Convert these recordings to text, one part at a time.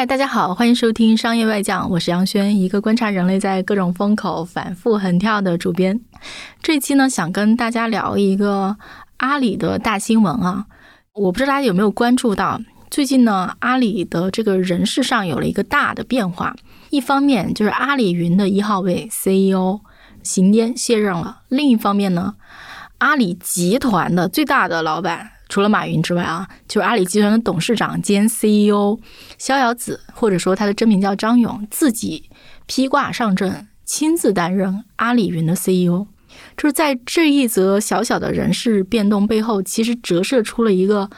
嗨，大家好，欢迎收听《商业外讲》，我是杨轩，一个观察人类在各种风口反复横跳的主编。这期呢，想跟大家聊一个阿里的大新闻啊。我不知道大家有没有关注到，最近呢，阿里的这个人事上有了一个大的变化。一方面就是阿里云的一号位 CEO 邢颠卸任了，另一方面呢，阿里集团的最大的老板。除了马云之外啊，就是阿里集团的董事长兼 CEO 逍遥子，或者说他的真名叫张勇，自己披挂上阵，亲自担任阿里云的 CEO。就是在这一则小小的人事变动背后，其实折射出了一个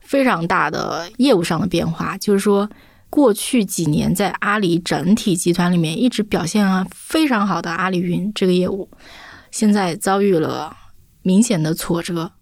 非常大的业务上的变化。就是说，过去几年在阿里整体集团里面一直表现啊非常好的阿里云这个业务，现在遭遇了明显的挫折。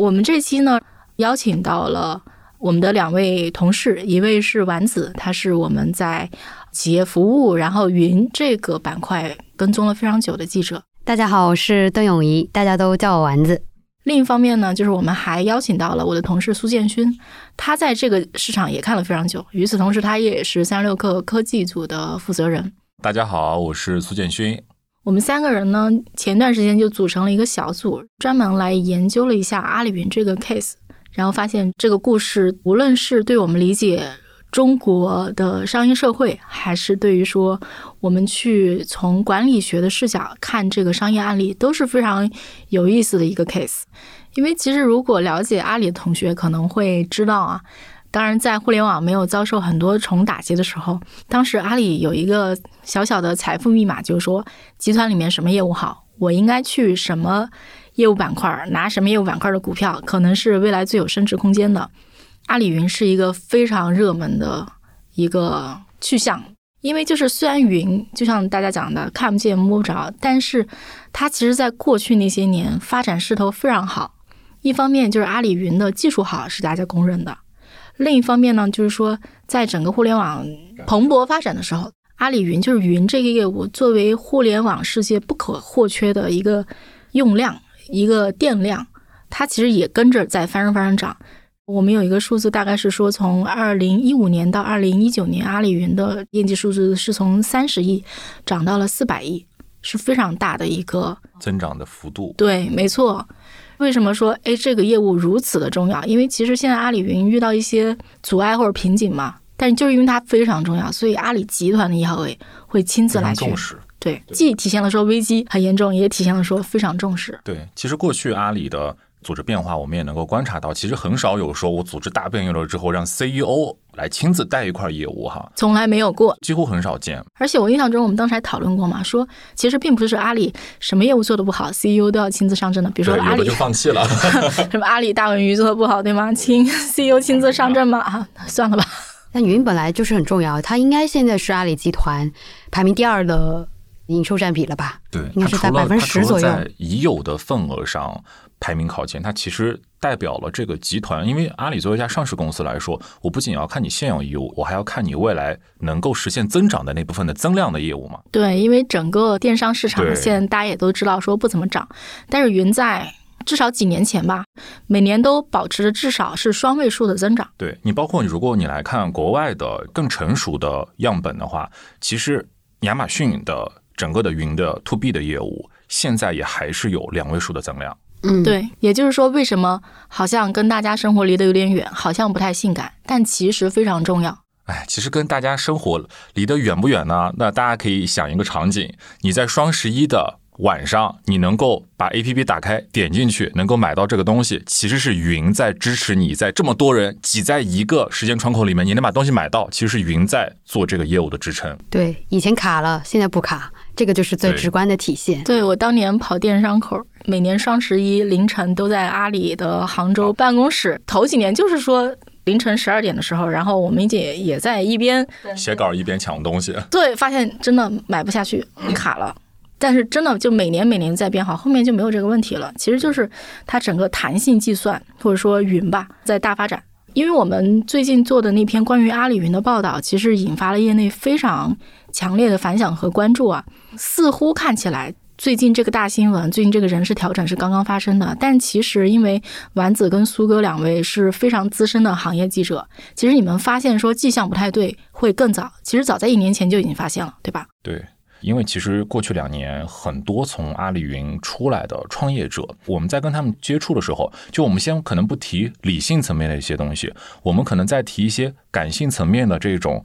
我们这期呢，邀请到了我们的两位同事，一位是丸子，他是我们在企业服务然后云这个板块跟踪了非常久的记者。大家好，我是邓永怡，大家都叫我丸子。另一方面呢，就是我们还邀请到了我的同事苏建勋，他在这个市场也看了非常久。与此同时，他也是三十六氪科技组的负责人。大家好，我是苏建勋。我们三个人呢，前段时间就组成了一个小组，专门来研究了一下阿里云这个 case，然后发现这个故事，无论是对我们理解中国的商业社会，还是对于说我们去从管理学的视角看这个商业案例，都是非常有意思的一个 case。因为其实如果了解阿里的同学可能会知道啊。当然，在互联网没有遭受很多重打击的时候，当时阿里有一个小小的财富密码，就是说集团里面什么业务好，我应该去什么业务板块拿什么业务板块的股票，可能是未来最有升值空间的。阿里云是一个非常热门的一个去向，因为就是虽然云就像大家讲的看不见摸不着，但是它其实在过去那些年发展势头非常好。一方面就是阿里云的技术好是大家公认的。另一方面呢，就是说，在整个互联网蓬勃发展的时候，阿里云就是云这个业务作为互联网世界不可或缺的一个用量、一个电量，它其实也跟着在翻升翻升涨。我们有一个数字，大概是说，从二零一五年到二零一九年，阿里云的业绩数字是从三十亿涨到了四百亿，是非常大的一个增长的幅度。对，没错。为什么说哎这个业务如此的重要？因为其实现在阿里云遇到一些阻碍或者瓶颈嘛，但是就是因为它非常重要，所以阿里集团的一号位会亲自来重视。对，既体现了说危机很严重，也体现了说非常重视。对，其实过去阿里的。组织变化，我们也能够观察到，其实很少有说我组织大变异了之后，让 CEO 来亲自带一块业务哈，从来没有过，几乎很少见。而且我印象中，我们当时还讨论过嘛，说其实并不是阿里什么业务做的不好，CEO 都要亲自上阵的。比如说阿里就放弃了，什么阿里大文娱做的不好，对吗？亲 CEO 亲自上阵吗？啊，算了吧。但云本来就是很重要，它应该现在是阿里集团排名第二的营收占比了吧？对，应该是在百分之十左右，在已有的份额上。排名靠前，它其实代表了这个集团。因为阿里作为一家上市公司来说，我不仅要看你现有业务，我还要看你未来能够实现增长的那部分的增量的业务嘛。对，因为整个电商市场现在大家也都知道说不怎么涨，但是云在至少几年前吧，每年都保持着至少是双位数的增长。对你，包括你，如果你来看国外的更成熟的样本的话，其实亚马逊的整个的云的 to B 的业务，现在也还是有两位数的增量。嗯，对，也就是说，为什么好像跟大家生活离得有点远，好像不太性感，但其实非常重要。哎，其实跟大家生活离得远不远呢？那大家可以想一个场景：你在双十一的晚上，你能够把 A P P 打开，点进去，能够买到这个东西，其实是云在支持你在这么多人挤在一个时间窗口里面，你能把东西买到，其实是云在做这个业务的支撑。对，以前卡了，现在不卡。这个就是最直观的体现。对我当年跑电商口，每年双十一凌晨都在阿里的杭州办公室。头几年就是说凌晨十二点的时候，然后我们姐也在一边写稿一边抢东西。对，发现真的买不下去，卡了。但是真的就每年每年在变好，后面就没有这个问题了。其实就是它整个弹性计算或者说云吧在大发展。因为我们最近做的那篇关于阿里云的报道，其实引发了业内非常强烈的反响和关注啊。似乎看起来最近这个大新闻，最近这个人事调整是刚刚发生的，但其实因为丸子跟苏哥两位是非常资深的行业记者，其实你们发现说迹象不太对，会更早。其实早在一年前就已经发现了，对吧？对。因为其实过去两年，很多从阿里云出来的创业者，我们在跟他们接触的时候，就我们先可能不提理性层面的一些东西，我们可能在提一些感性层面的这种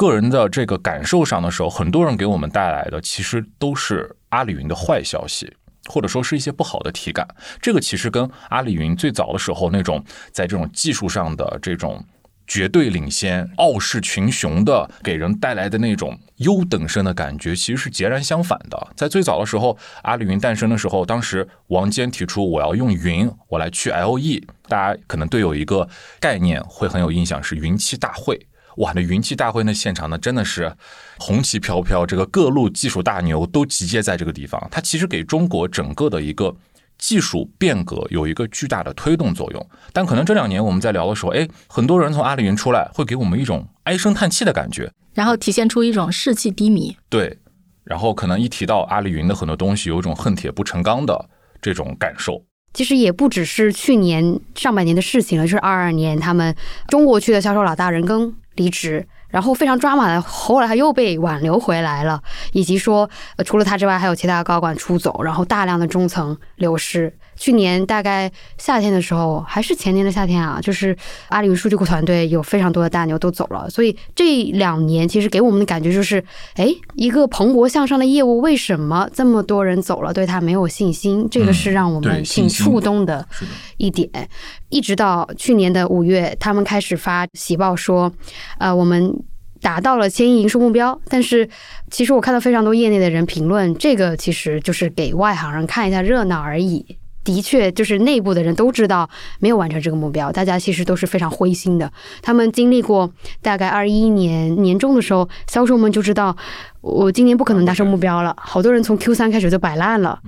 个人的这个感受上的时候，很多人给我们带来的其实都是阿里云的坏消息，或者说是一些不好的体感。这个其实跟阿里云最早的时候那种在这种技术上的这种。绝对领先、傲视群雄的，给人带来的那种优等生的感觉，其实是截然相反的。在最早的时候，阿里云诞生的时候，当时王坚提出我要用云，我来去 LE，大家可能对有一个概念会很有印象，是云栖大会。哇，那云栖大会那现场呢，真的是红旗飘飘，这个各路技术大牛都集结在这个地方。它其实给中国整个的一个。技术变革有一个巨大的推动作用，但可能这两年我们在聊的时候，哎，很多人从阿里云出来，会给我们一种唉声叹气的感觉，然后体现出一种士气低迷。对，然后可能一提到阿里云的很多东西，有一种恨铁不成钢的这种感受。其实也不只是去年上半年的事情了，就是二二年他们中国区的销售老大人更离职。然后非常抓马的，后来他又被挽留回来了，以及说，除了他之外，还有其他高管出走，然后大量的中层流失。去年大概夏天的时候，还是前年的夏天啊，就是阿里云数据库团队有非常多的大牛都走了，所以这两年其实给我们的感觉就是，哎，一个蓬勃向上的业务，为什么这么多人走了，对他没有信心？这个是让我们挺触动的一点。一直到去年的五月，他们开始发喜报说，呃，我们达到了千亿营收目标，但是其实我看到非常多业内的人评论，这个其实就是给外行人看一下热闹而已。的确，就是内部的人都知道没有完成这个目标，大家其实都是非常灰心的。他们经历过大概二一年年中的时候，销售们就知道。我今年不可能达成目标了，好多人从 Q 三开始就摆烂了。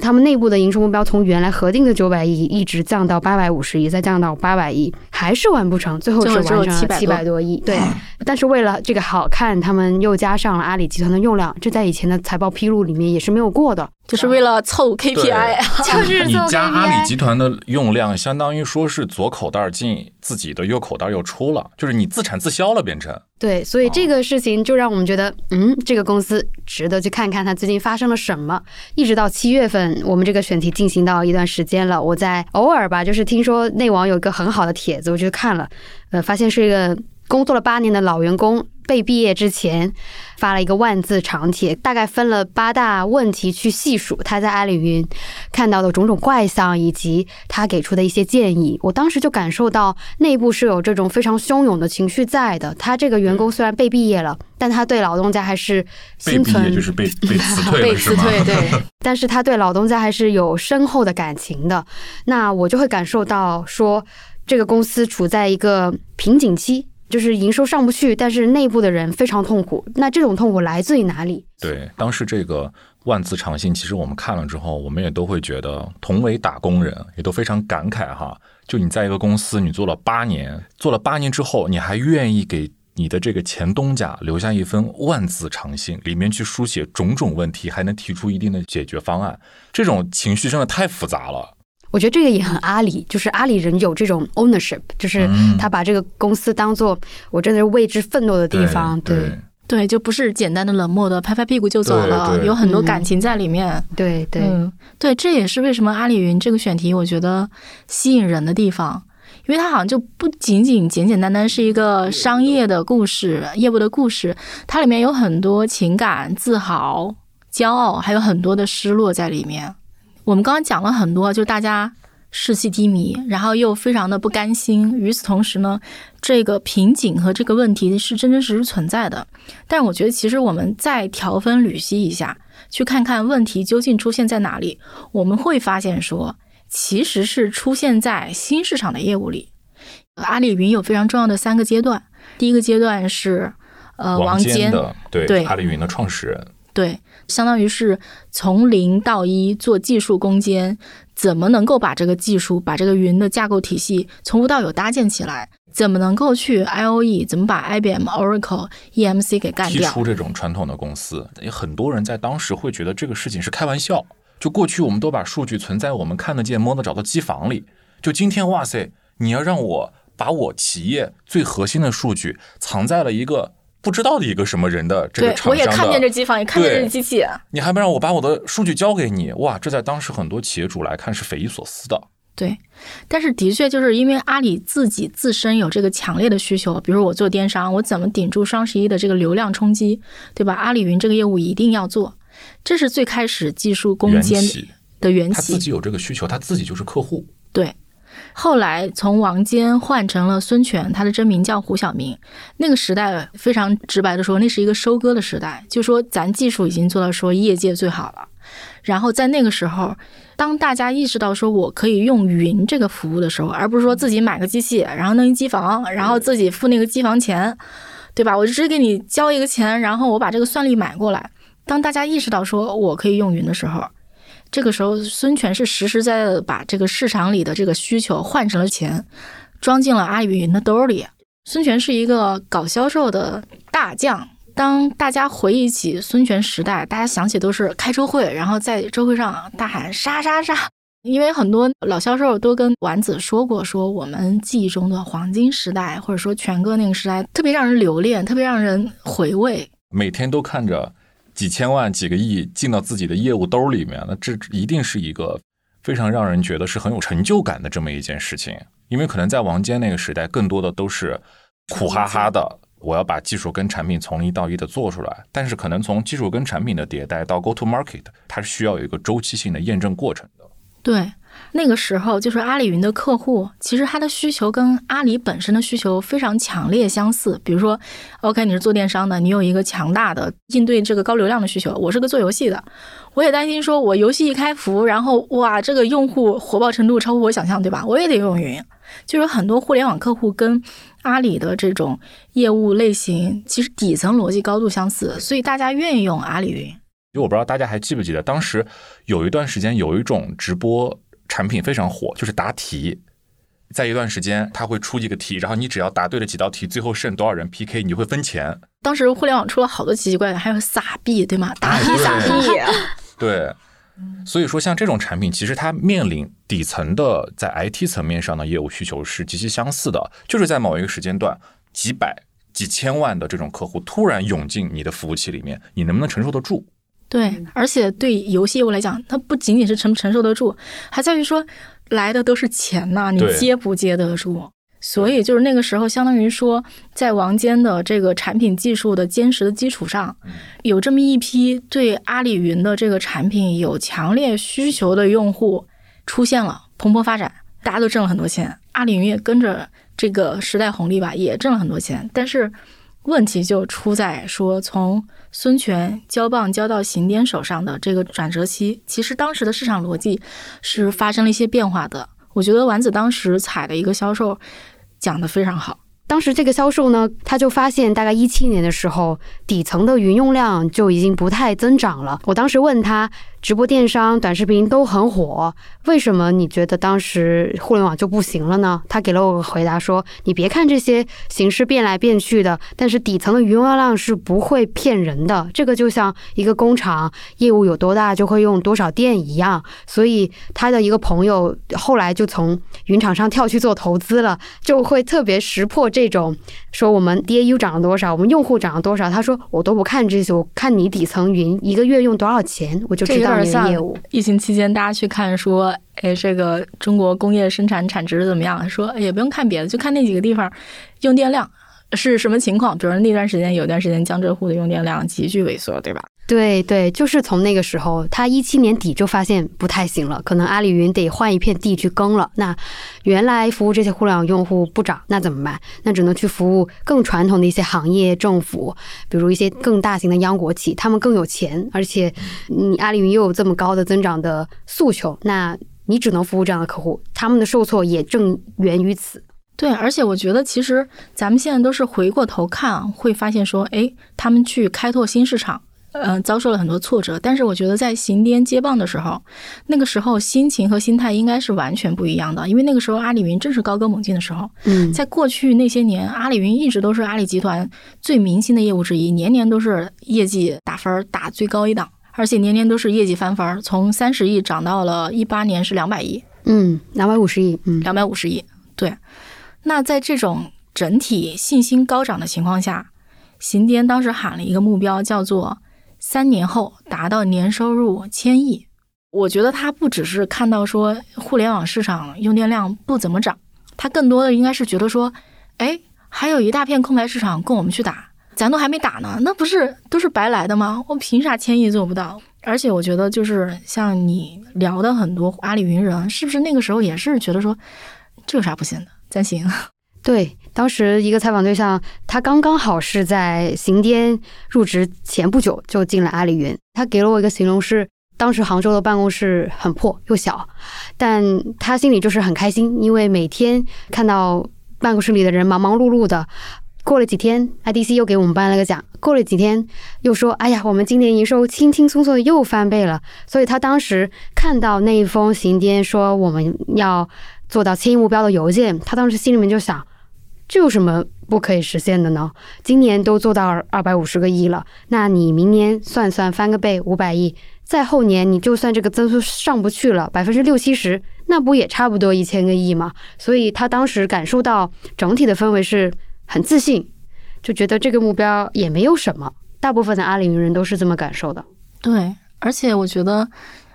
他们内部的营收目标从原来核定的九百亿一直降到八百五十亿，再降到八百亿，还是完不成，最后是完成了七百多亿。对，但是为了这个好看，他们又加上了阿里集团的用量，这在以前的财报披露里面也是没有过的，就是为了凑 KPI。就是你加阿里集团的用量，相当于说是左口袋进自己的又口袋又出了，就是你自产自销了，变成。对，所以这个事情就让我们觉得，嗯，这个公司值得去看看它最近发生了什么。一直到七月份，我们这个选题进行到一段时间了，我在偶尔吧，就是听说内网有一个很好的帖子，我就看了，呃，发现是一个工作了八年的老员工。被毕业之前发了一个万字长帖，大概分了八大问题去细数他在阿里云看到的种种怪象，以及他给出的一些建议。我当时就感受到内部是有这种非常汹涌的情绪在的。他这个员工虽然被毕业了，但他对老东家还是心存就是被被辞退被辞退对，但是他对老东家还是有深厚的感情的。那我就会感受到说，这个公司处在一个瓶颈期。就是营收上不去，但是内部的人非常痛苦。那这种痛苦来自于哪里？对，当时这个万字长信，其实我们看了之后，我们也都会觉得，同为打工人，也都非常感慨哈。就你在一个公司，你做了八年，做了八年之后，你还愿意给你的这个前东家留下一封万字长信，里面去书写种种问题，还能提出一定的解决方案，这种情绪真的太复杂了。我觉得这个也很阿里，就是阿里人有这种 ownership，就是他把这个公司当做我真的是为之奋斗的地方，对对，就不是简单的冷漠的拍拍屁股就走了，有很多感情在里面，对对。对，这也是为什么阿里云这个选题我觉得吸引人的地方，因为它好像就不仅仅简简单单是一个商业的故事、业务的故事，它里面有很多情感、自豪、骄傲，还有很多的失落在里面。我们刚刚讲了很多，就大家士气低迷，然后又非常的不甘心。与此同时呢，这个瓶颈和这个问题是真真实实存在的。但我觉得，其实我们再条分缕析一下，去看看问题究竟出现在哪里，我们会发现说，其实是出现在新市场的业务里。阿里云有非常重要的三个阶段，第一个阶段是呃王坚的对阿里云的创始人。对，相当于是从零到一做技术攻坚，怎么能够把这个技术、把这个云的架构体系从无到有搭建起来？怎么能够去 I O E？怎么把 I B M、Oracle、E M C 给干掉？提出这种传统的公司，很多人在当时会觉得这个事情是开玩笑。就过去我们都把数据存在我们看得见、摸得着的机房里，就今天哇塞，你要让我把我企业最核心的数据藏在了一个不知道的一个什么人的这个对，厂商的，我也看见这机房，也看见这机器。你还不让我把我的数据交给你？哇，这在当时很多企业主来看是匪夷所思的。对，但是的确就是因为阿里自己自身有这个强烈的需求，比如我做电商，我怎么顶住双十一的这个流量冲击，对吧？阿里云这个业务一定要做，这是最开始技术攻坚，的缘起。他自己有这个需求，他自己就是客户。对，后来从王坚换成了孙权，他的真名叫胡晓明。那个时代非常直白的说，那是一个收割的时代，就说咱技术已经做到说业界最好了。然后在那个时候，当大家意识到说我可以用云这个服务的时候，而不是说自己买个机器，然后弄一机房，然后自己付那个机房钱，对吧？我就直接给你交一个钱，然后我把这个算力买过来。当大家意识到说我可以用云的时候，这个时候孙权是实实在在的把这个市场里的这个需求换成了钱，装进了阿里云的兜里。孙权是一个搞销售的大将。当大家回忆起孙权时代，大家想起都是开周会，然后在周会上大喊杀杀杀。因为很多老销售都跟丸子说过，说我们记忆中的黄金时代，或者说权哥那个时代，特别让人留恋，特别让人回味。每天都看着几千万、几个亿进到自己的业务兜里面，那这一定是一个非常让人觉得是很有成就感的这么一件事情。因为可能在王坚那个时代，更多的都是苦哈哈的，我要把技术跟产品从一到一的做出来。但是可能从技术跟产品的迭代到 go to market，它是需要有一个周期性的验证过程的。对，那个时候就是阿里云的客户，其实他的需求跟阿里本身的需求非常强烈相似。比如说，OK，你是做电商的，你有一个强大的应对这个高流量的需求。我是个做游戏的，我也担心说我游戏一开服，然后哇，这个用户火爆程度超乎我想象，对吧？我也得用云。就是很多互联网客户跟阿里的这种业务类型，其实底层逻辑高度相似，所以大家愿意用阿里云。就我不知道大家还记不记得，当时有一段时间有一种直播产品非常火，就是答题。在一段时间，他会出一个题，然后你只要答对了几道题，最后剩多少人 PK，你就会分钱。当时互联网出了好多奇奇怪怪，还有撒币，对吗？答题哎撒币。对，所以说像这种产品，其实它面临底层的在 IT 层面上的业务需求是极其相似的，就是在某一个时间段，几百、几千万的这种客户突然涌进你的服务器里面，你能不能承受得住？对，而且对游戏业务来讲，它不仅仅是承不承受得住，还在于说来的都是钱呐、你接不接得住。所以就是那个时候，相当于说，在王坚的这个产品技术的坚实的基础上，有这么一批对阿里云的这个产品有强烈需求的用户出现了，蓬勃发展，大家都挣了很多钱，阿里云也跟着这个时代红利吧，也挣了很多钱。但是问题就出在说，从孙权交棒交到邢颠手上的这个转折期，其实当时的市场逻辑是发生了一些变化的。我觉得丸子当时采的一个销售讲得非常好。当时这个销售呢，他就发现大概一七年的时候，底层的云用量就已经不太增长了。我当时问他，直播电商、短视频都很火，为什么你觉得当时互联网就不行了呢？他给了我个回答说，你别看这些形式变来变去的，但是底层的云用量是不会骗人的。这个就像一个工厂业务有多大就会用多少电一样。所以他的一个朋友后来就从云厂商跳去做投资了，就会特别识破这种说我们 DAU 涨了多少，我们用户涨了多少。他说我都不看这些，我看你底层云一个月用多少钱，我就知道有点像。疫情期间大家去看说，哎，这个中国工业生产产值怎么样？说哎也不用看别的，就看那几个地方用电量是什么情况。比如说那段时间有段时间江浙沪的用电量急剧萎缩，对吧？对对，就是从那个时候，他一七年底就发现不太行了，可能阿里云得换一片地去耕了。那原来服务这些互联网用户不涨，那怎么办？那只能去服务更传统的一些行业、政府，比如一些更大型的央国企，他们更有钱，而且你阿里云又有这么高的增长的诉求，那你只能服务这样的客户，他们的受挫也正源于此。对，而且我觉得其实咱们现在都是回过头看，会发现说，哎，他们去开拓新市场，呃，遭受了很多挫折。但是我觉得在行颠接棒的时候，那个时候心情和心态应该是完全不一样的，因为那个时候阿里云正是高歌猛进的时候。嗯，在过去那些年，阿里云一直都是阿里集团最明星的业务之一，年年都是业绩打分打最高一档，而且年年都是业绩翻番，从三十亿涨到了一八年是两百亿，嗯，两百五十亿，嗯，两百五十亿。对，那在这种整体信心高涨的情况下，行颠当时喊了一个目标，叫做三年后达到年收入千亿。我觉得他不只是看到说互联网市场用电量不怎么涨，他更多的应该是觉得说，哎，还有一大片空白市场供我们去打，咱都还没打呢，那不是都是白来的吗？我凭啥千亿做不到？而且我觉得就是像你聊的很多阿里云人，是不是那个时候也是觉得说，这有啥不行的？咱行。对，当时一个采访对象，他刚刚好是在行癫入职前不久就进了阿里云。他给了我一个形容是，当时杭州的办公室很破又小，但他心里就是很开心，因为每天看到办公室里的人忙忙碌碌的。过了几天，IDC 又给我们颁了个奖。过了几天，又说：“哎呀，我们今年营收轻轻松松的又翻倍了。”所以他当时看到那一封行癫说我们要做到千亿目标的邮件，他当时心里面就想。这有什么不可以实现的呢？今年都做到二百五十个亿了，那你明年算算翻个倍，五百亿，再后年你就算这个增速上不去了，百分之六七十，那不也差不多一千个亿吗？所以他当时感受到整体的氛围是很自信，就觉得这个目标也没有什么。大部分的阿里云人都是这么感受的。对，而且我觉得。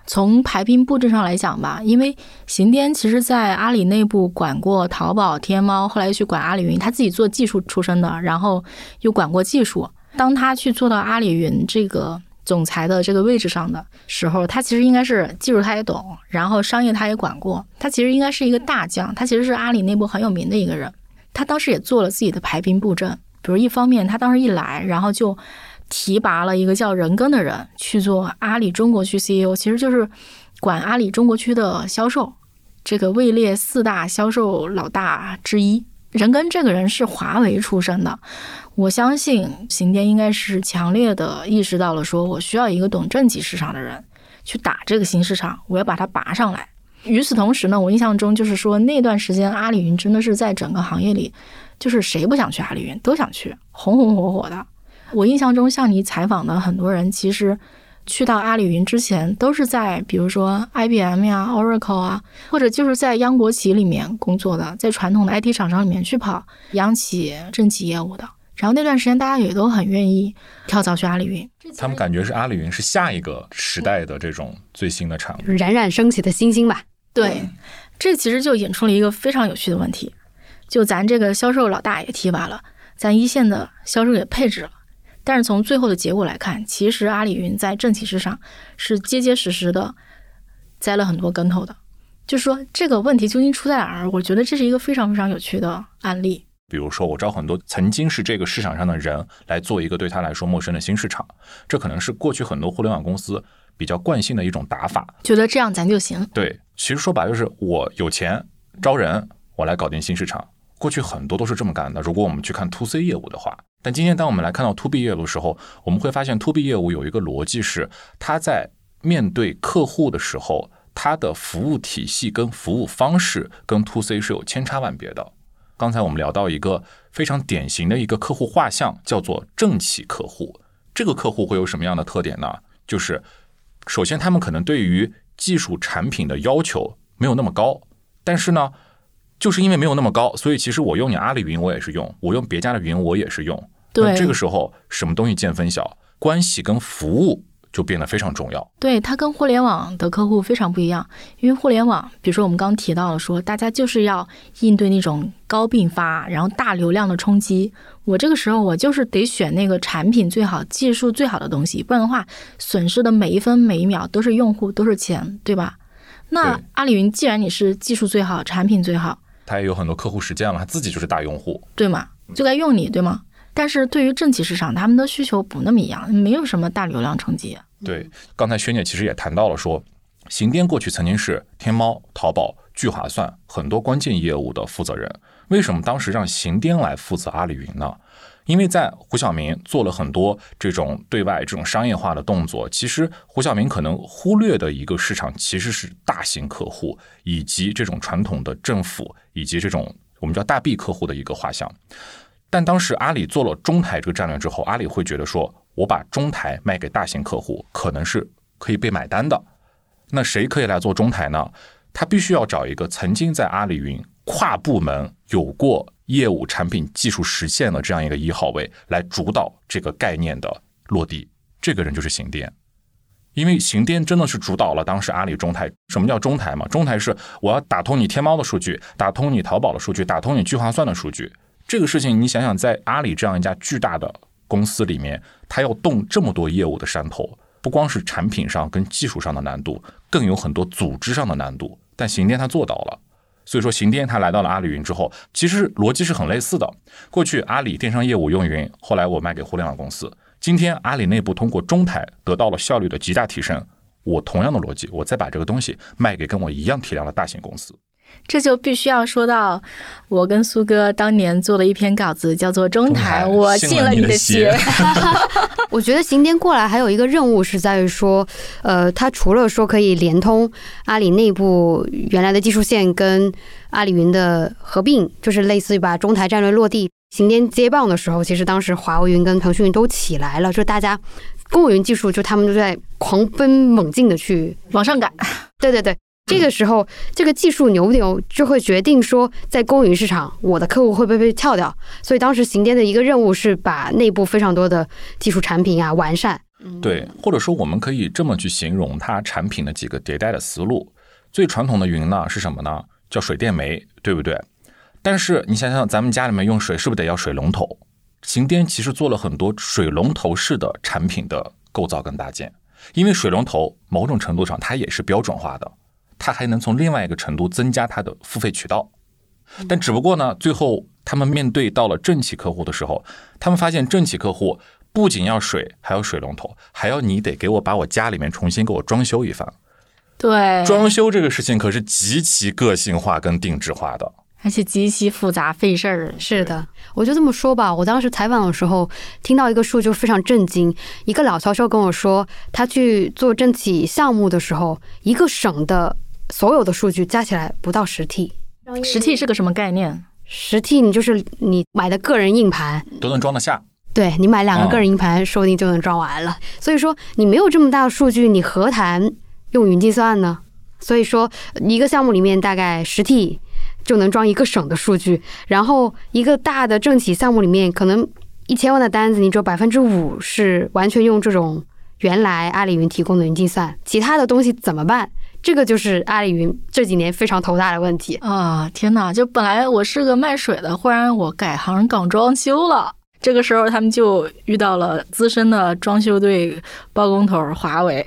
从排兵布阵上来讲吧，因为邢颠其实，在阿里内部管过淘宝、天猫，后来又去管阿里云，他自己做技术出身的，然后又管过技术。当他去做到阿里云这个总裁的这个位置上的时候，他其实应该是技术他也懂，然后商业他也管过，他其实应该是一个大将，他其实是阿里内部很有名的一个人。他当时也做了自己的排兵布阵，比如一方面，他当时一来，然后就。提拔了一个叫任根的人去做阿里中国区 CEO，其实就是管阿里中国区的销售，这个位列四大销售老大之一。任根这个人是华为出身的，我相信邢天应该是强烈的意识到了，说我需要一个懂政企市场的人去打这个新市场，我要把它拔上来。与此同时呢，我印象中就是说那段时间阿里云真的是在整个行业里，就是谁不想去阿里云都想去，红红火火的。我印象中，像你采访的很多人，其实去到阿里云之前，都是在比如说 IBM 呀、Oracle 啊，或者就是在央国企里面工作的，在传统的 IT 厂商里面去跑央企、政企业务的。然后那段时间，大家也都很愿意跳槽去阿里云。他们感觉是阿里云是下一个时代的这种最新的产物，冉冉升起的星星吧。对，这其实就引出了一个非常有趣的问题：就咱这个销售老大也提拔了，咱一线的销售也配置了。但是从最后的结果来看，其实阿里云在政企市场是结结实实的栽了很多跟头的。就是说这个问题究竟出在哪儿？我觉得这是一个非常非常有趣的案例。比如说，我招很多曾经是这个市场上的人来做一个对他来说陌生的新市场，这可能是过去很多互联网公司比较惯性的一种打法，觉得这样咱就行。对，其实说白了就是我有钱招人，我来搞定新市场。过去很多都是这么干的。如果我们去看 to C 业务的话，但今天当我们来看到 to B 业务的时候，我们会发现 to B 业务有一个逻辑是，它在面对客户的时候，它的服务体系跟服务方式跟 to C 是有千差万别的。刚才我们聊到一个非常典型的一个客户画像，叫做政企客户。这个客户会有什么样的特点呢？就是首先他们可能对于技术产品的要求没有那么高，但是呢。就是因为没有那么高，所以其实我用你阿里云我也是用，我用别家的云我也是用。对，这个时候什么东西见分晓，关系跟服务就变得非常重要。对，它跟互联网的客户非常不一样，因为互联网，比如说我们刚提到了说，大家就是要应对那种高并发，然后大流量的冲击。我这个时候我就是得选那个产品最好、技术最好的东西，不然的话，损失的每一分每一秒都是用户，都是钱，对吧？那阿里云既然你是技术最好、产品最好。他也有很多客户实践了，他自己就是大用户，对吗？就该用你，对吗？但是对于政企市场，他们的需求不那么一样，没有什么大流量成绩。对，刚才萱姐其实也谈到了，说邢颠过去曾经是天猫、淘宝聚划算很多关键业务的负责人。为什么当时让邢颠来负责阿里云呢？因为在胡晓明做了很多这种对外这种商业化的动作，其实胡晓明可能忽略的一个市场其实是大型客户以及这种传统的政府以及这种我们叫大 B 客户的一个画像。但当时阿里做了中台这个战略之后，阿里会觉得说，我把中台卖给大型客户，可能是可以被买单的。那谁可以来做中台呢？他必须要找一个曾经在阿里云跨部门有过。业务、产品、技术实现的这样一个一号位来主导这个概念的落地，这个人就是邢颠。因为邢颠真的是主导了当时阿里中台。什么叫中台嘛？中台是我要打通你天猫的数据，打通你淘宝的数据，打通你聚划算的数据。这个事情你想想，在阿里这样一家巨大的公司里面，他要动这么多业务的山头，不光是产品上跟技术上的难度，更有很多组织上的难度。但邢颠他做到了。所以说，邢颠他来到了阿里云之后，其实逻辑是很类似的。过去阿里电商业务用云，后来我卖给互联网公司。今天阿里内部通过中台得到了效率的极大提升，我同样的逻辑，我再把这个东西卖给跟我一样体量的大型公司。这就必须要说到我跟苏哥当年做的一篇稿子，叫做《中台》，我信了你的邪。我觉得行天过来还有一个任务是在于说，呃，他除了说可以连通阿里内部原来的技术线跟阿里云的合并，就是类似于把中台战略落地。行天接棒的时候，其实当时华为云跟腾讯云都起来了，就大家公有云技术就他们都在狂奔猛进的去往上赶。对对对。这个时候，这个技术牛不牛，就会决定说，在公云市场，我的客户会不会被跳掉。所以当时行颠的一个任务是把内部非常多的技术产品啊完善。对，或者说我们可以这么去形容它产品的几个迭代的思路。最传统的云呢是什么呢？叫水电煤，对不对？但是你想想，咱们家里面用水是不是得要水龙头？行颠其实做了很多水龙头式的产品的构造跟搭建，因为水龙头某种程度上它也是标准化的。它还能从另外一个程度增加它的付费渠道，但只不过呢，最后他们面对到了政企客户的时候，他们发现政企客户不仅要水，还要水龙头，还要你得给我把我家里面重新给我装修一番。对，装修这个事情可是极其个性化跟定制化的，而且极其复杂费事儿。是的，我就这么说吧，我当时采访的时候听到一个数就非常震惊，一个老销售跟我说，他去做政企项目的时候，一个省的。所有的数据加起来不到十 T，十 T 是个什么概念？十 T 你就是你买的个人硬盘都能装得下，对你买两个个人硬盘说不定就能装完了。所以说你没有这么大的数据，你何谈用云计算呢？所以说一个项目里面大概十 T 就能装一个省的数据，然后一个大的政企项目里面可能一千万的单子，你只有百分之五是完全用这种原来阿里云提供的云计算，其他的东西怎么办？这个就是阿里云这几年非常头大的问题啊！天哪，就本来我是个卖水的，忽然我改行搞装修了。这个时候他们就遇到了资深的装修队包工头华为。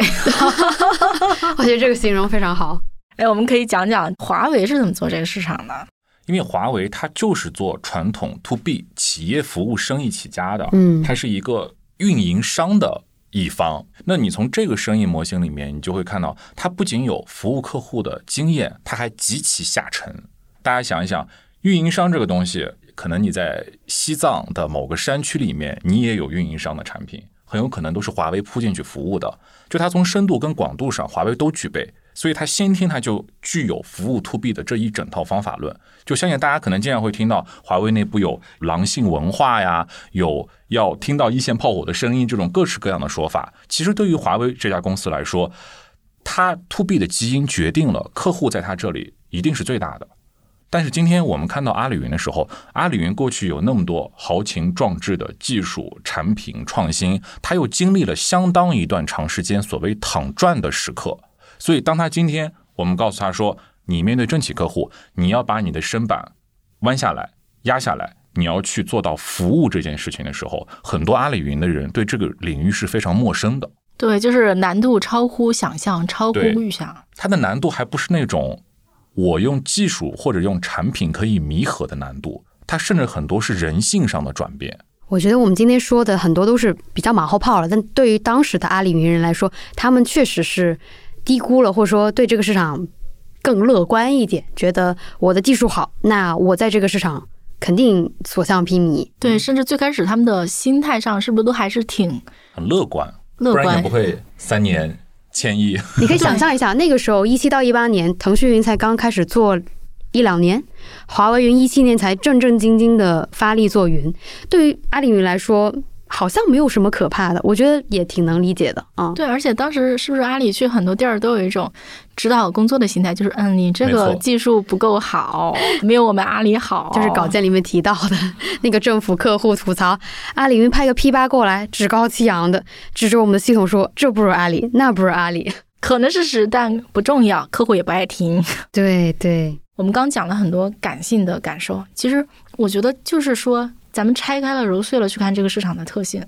我觉得这个形容非常好。哎，我们可以讲讲华为是怎么做这个市场的？因为华为它就是做传统 to B 企业服务生意起家的，嗯，它是一个运营商的。一方，那你从这个生意模型里面，你就会看到，它不仅有服务客户的经验，它还极其下沉。大家想一想，运营商这个东西，可能你在西藏的某个山区里面，你也有运营商的产品，很有可能都是华为铺进去服务的。就它从深度跟广度上，华为都具备。所以它先天它就具有服务 to B 的这一整套方法论，就相信大家可能经常会听到华为内部有狼性文化呀，有要听到一线炮火的声音这种各式各样的说法。其实对于华为这家公司来说，它 to B 的基因决定了客户在它这里一定是最大的。但是今天我们看到阿里云的时候，阿里云过去有那么多豪情壮志的技术产品创新，它又经历了相当一段长时间所谓躺赚的时刻。所以，当他今天我们告诉他说，你面对政企客户，你要把你的身板弯下来、压下来，你要去做到服务这件事情的时候，很多阿里云的人对这个领域是非常陌生的。对，就是难度超乎想象，超乎预想。它的难度还不是那种我用技术或者用产品可以弥合的难度，它甚至很多是人性上的转变。我觉得我们今天说的很多都是比较马后炮了，但对于当时的阿里云人来说，他们确实是。低估了，或者说对这个市场更乐观一点，觉得我的技术好，那我在这个市场肯定所向披靡。对，甚至最开始他们的心态上是不是都还是挺很乐观，乐观，不然也不会三年千亿。你可以想象一下，那个时候一七到一八年，腾讯云才刚开始做一两年，华为云一七年才正正经经的发力做云。对于阿里云来说，好像没有什么可怕的，我觉得也挺能理解的啊。对，而且当时是不是阿里去很多地儿都有一种指导工作的心态，就是嗯，你这个技术不够好，没有我们阿里好。就是稿件里面提到的那个政府客户吐槽，阿里云派个 P 八过来，趾高气扬的指着我们的系统说，这不如阿里，那不如阿里，可能是实，但不重要，客户也不爱听。对对，我们刚讲了很多感性的感受，其实我觉得就是说。咱们拆开了揉碎了去看这个市场的特性，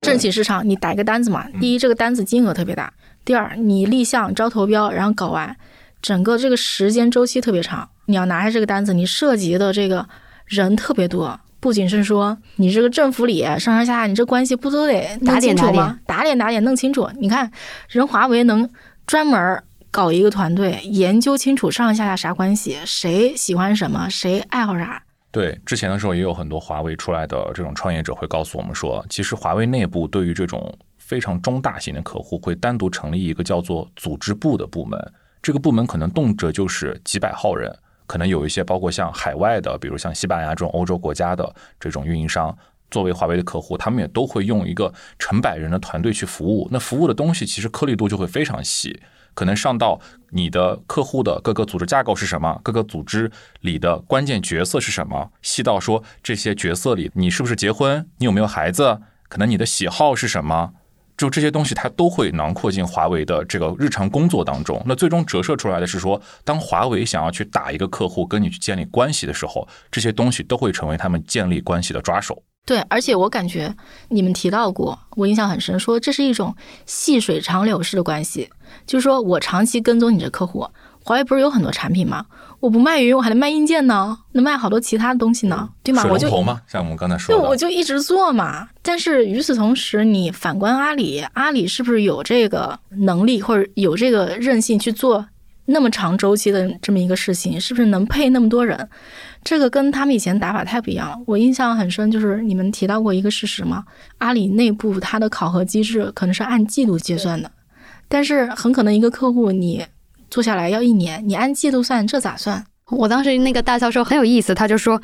政企市场你打一个单子嘛，第一这个单子金额特别大，第二你立项招投标，然后搞完，整个这个时间周期特别长，你要拿下这个单子，你涉及的这个人特别多，不仅是说你这个政府里上上下下你这关系不都得打清楚吗？打点打点弄清楚，你看人华为能专门搞一个团队研究清楚上上下下啥关系，谁喜欢什么，谁爱好啥。对，之前的时候也有很多华为出来的这种创业者会告诉我们说，其实华为内部对于这种非常中大型的客户，会单独成立一个叫做组织部的部门。这个部门可能动辄就是几百号人，可能有一些包括像海外的，比如像西班牙这种欧洲国家的这种运营商，作为华为的客户，他们也都会用一个成百人的团队去服务。那服务的东西其实颗粒度就会非常细。可能上到你的客户的各个组织架构是什么，各个组织里的关键角色是什么，细到说这些角色里你是不是结婚，你有没有孩子，可能你的喜好是什么，就这些东西它都会囊括进华为的这个日常工作当中。那最终折射出来的是说，当华为想要去打一个客户，跟你去建立关系的时候，这些东西都会成为他们建立关系的抓手。对，而且我感觉你们提到过，我印象很深，说这是一种细水长流式的关系，就是说我长期跟踪你的客户，华为不是有很多产品吗？我不卖云，我还能卖硬件呢，能卖好多其他的东西呢，对吗？我就像我们刚才说的，我就一直做嘛。但是与此同时，你反观阿里，阿里是不是有这个能力或者有这个韧性去做那么长周期的这么一个事情？是不是能配那么多人？这个跟他们以前打法太不一样了。我印象很深，就是你们提到过一个事实嘛，阿里内部它的考核机制可能是按季度结算的，但是很可能一个客户你做下来要一年，你按季度算，这咋算？我当时那个大销售很有意思，他就说：“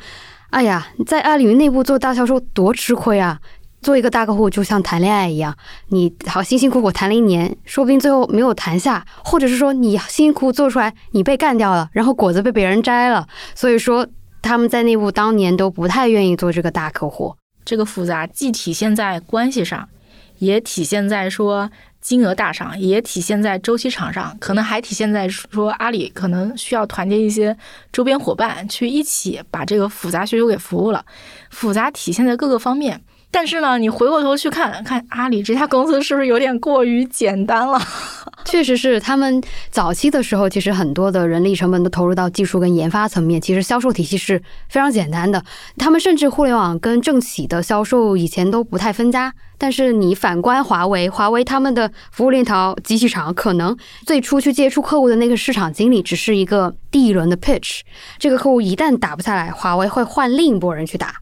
哎呀，在阿里云内部做大销售多吃亏啊！做一个大客户就像谈恋爱一样，你好辛辛苦苦谈了一年，说不定最后没有谈下，或者是说你辛辛苦苦做出来，你被干掉了，然后果子被别人摘了。所以说。”他们在内部当年都不太愿意做这个大客户，这个复杂既体现在关系上，也体现在说金额大上，也体现在周期长上，可能还体现在说阿里可能需要团结一些周边伙伴去一起把这个复杂需求给服务了，复杂体现在各个方面。但是呢，你回过头去看看阿里这家公司是不是有点过于简单了？确实是，他们早期的时候，其实很多的人力成本都投入到技术跟研发层面。其实销售体系是非常简单的，他们甚至互联网跟政企的销售以前都不太分家。但是你反观华为，华为他们的服务链条极其长，可能最初去接触客户的那个市场经理只是一个第一轮的 pitch，这个客户一旦打不下来，华为会换另一拨人去打。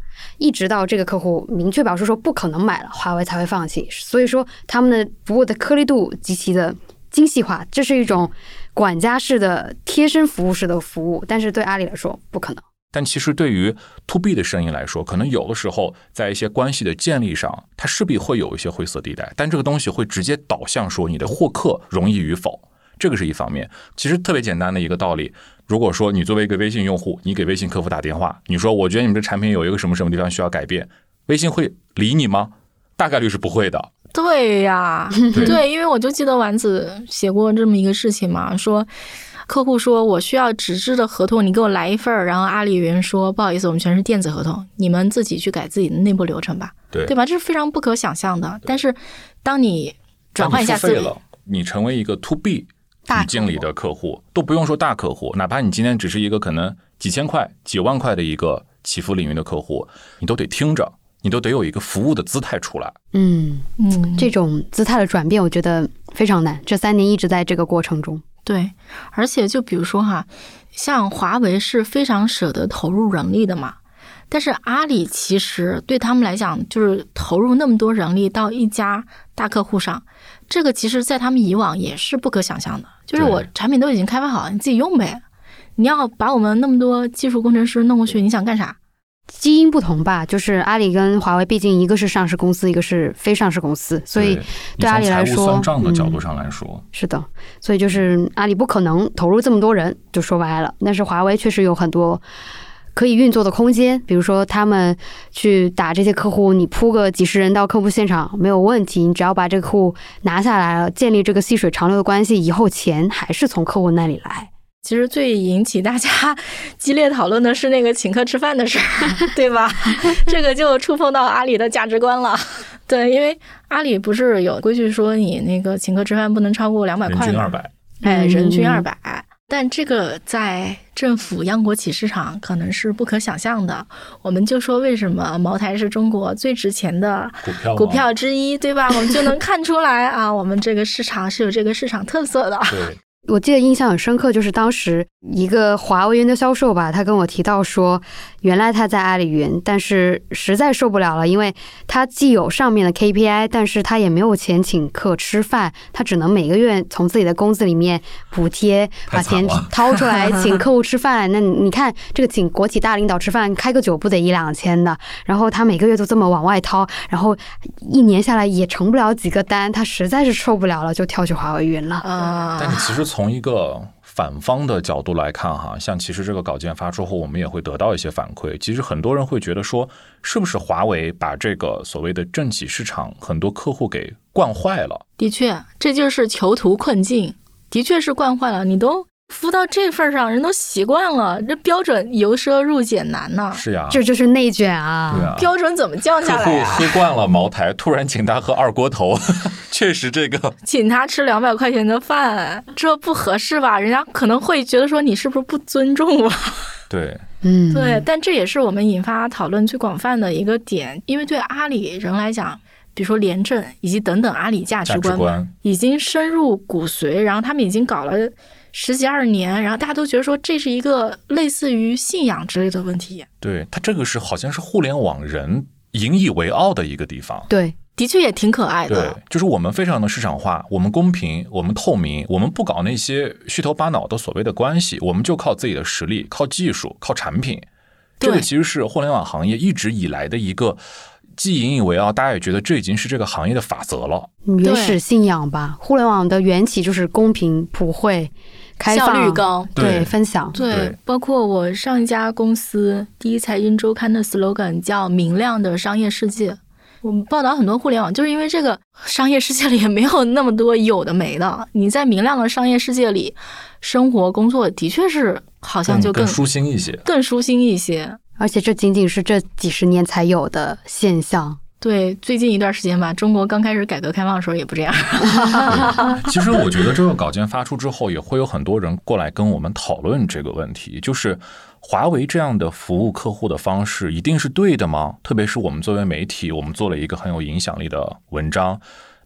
一直到这个客户明确表示说不可能买了，华为才会放弃。所以说他们的服务的颗粒度极其的精细化，这是一种管家式的贴身服务式的服务。但是对阿里来说不可能。但其实对于 to B 的生意来说，可能有的时候在一些关系的建立上，它势必会有一些灰色地带。但这个东西会直接导向说你的获客容易与否，这个是一方面。其实特别简单的一个道理。如果说你作为一个微信用户，你给微信客服打电话，你说我觉得你们这产品有一个什么什么地方需要改变，微信会理你吗？大概率是不会的。对呀，对，因为我就记得丸子写过这么一个事情嘛，说客户说我需要纸质的合同，你给我来一份儿，然后阿里云说不好意思，我们全是电子合同，你们自己去改自己的内部流程吧，对对吧？这是非常不可想象的。但是当你转换一下思维，你成为一个 to B。语境里的客户都不用说大客户，哪怕你今天只是一个可能几千块、几万块的一个起伏领域的客户，你都得听着，你都得有一个服务的姿态出来。嗯嗯，这种姿态的转变，我觉得非常难。这三年一直在这个过程中。对，而且就比如说哈，像华为是非常舍得投入人力的嘛，但是阿里其实对他们来讲，就是投入那么多人力到一家大客户上，这个其实在他们以往也是不可想象的。就是我产品都已经开发好了，你自己用呗。你要把我们那么多技术工程师弄过去，你想干啥？基因不同吧，就是阿里跟华为，毕竟一个是上市公司，一个是非上市公司，所以对阿里来说，算账的角度上来说，嗯，是的，所以就是阿里不可能投入这么多人，就说白了。但是华为确实有很多可以运作的空间，比如说他们去打这些客户，你铺个几十人到客户现场没有问题，你只要把这个客户拿下来了，建立这个细水长流的关系，以后钱还是从客户那里来。其实最引起大家 激烈讨论的是那个请客吃饭的事儿，对吧？这个就触碰到阿里的价值观了。对，因为阿里不是有规矩说你那个请客吃饭不能超过两百块人均二百，哎，人均二百。但这个在政府央国企市场可能是不可想象的。我们就说为什么茅台是中国最值钱的股票股票之一，对吧？我们就能看出来啊，我们这个市场是有这个市场特色的。对。我记得印象很深刻，就是当时一个华为云的销售吧，他跟我提到说，原来他在阿里云，但是实在受不了了，因为他既有上面的 KPI，但是他也没有钱请客吃饭，他只能每个月从自己的工资里面补贴，把钱掏出来请客户吃饭。那你看，这个请国企大领导吃饭，开个酒不得一两千的，然后他每个月都这么往外掏，然后一年下来也成不了几个单，他实在是受不了了，就跳去华为云了。啊，但是其实。从一个反方的角度来看，哈，像其实这个稿件发出后，我们也会得到一些反馈。其实很多人会觉得说，是不是华为把这个所谓的政企市场很多客户给惯坏了？的确，这就是囚徒困境，的确是惯坏了。你都。服到这份上，人都习惯了。这标准由奢入俭难呐。是呀，这就是内卷啊。对啊，标准怎么降下来啊？喝惯了茅台，突然请他喝二锅头，确实这个。请他吃两百块钱的饭，这不合适吧？人家可能会觉得说你是不是不尊重我？对，嗯，对。但这也是我们引发讨论最广泛的一个点，因为对阿里人来讲，比如说廉政以及等等阿里价值观已经深入骨髓，然后他们已经搞了。十几二十年，然后大家都觉得说这是一个类似于信仰之类的问题。对他这个是好像是互联网人引以为傲的一个地方。对，的确也挺可爱的。对，就是我们非常的市场化，我们公平，我们透明，我们不搞那些虚头巴脑的所谓的关系，我们就靠自己的实力，靠技术，靠产品。这个其实是互联网行业一直以来的一个既引以为傲，大家也觉得这已经是这个行业的法则了。原始信仰吧，互联网的缘起就是公平、普惠。效率高，对分享，对，包括我上一家公司第一财经周刊的 slogan 叫“明亮的商业世界”。我们报道很多互联网，就是因为这个商业世界里也没有那么多有的没的。你在明亮的商业世界里生活工作，的确是好像就更舒心一些，更舒心一些。而且这仅仅是这几十年才有的现象。对，最近一段时间吧，中国刚开始改革开放的时候也不这样。其实我觉得这个稿件发出之后，也会有很多人过来跟我们讨论这个问题，就是华为这样的服务客户的方式一定是对的吗？特别是我们作为媒体，我们做了一个很有影响力的文章，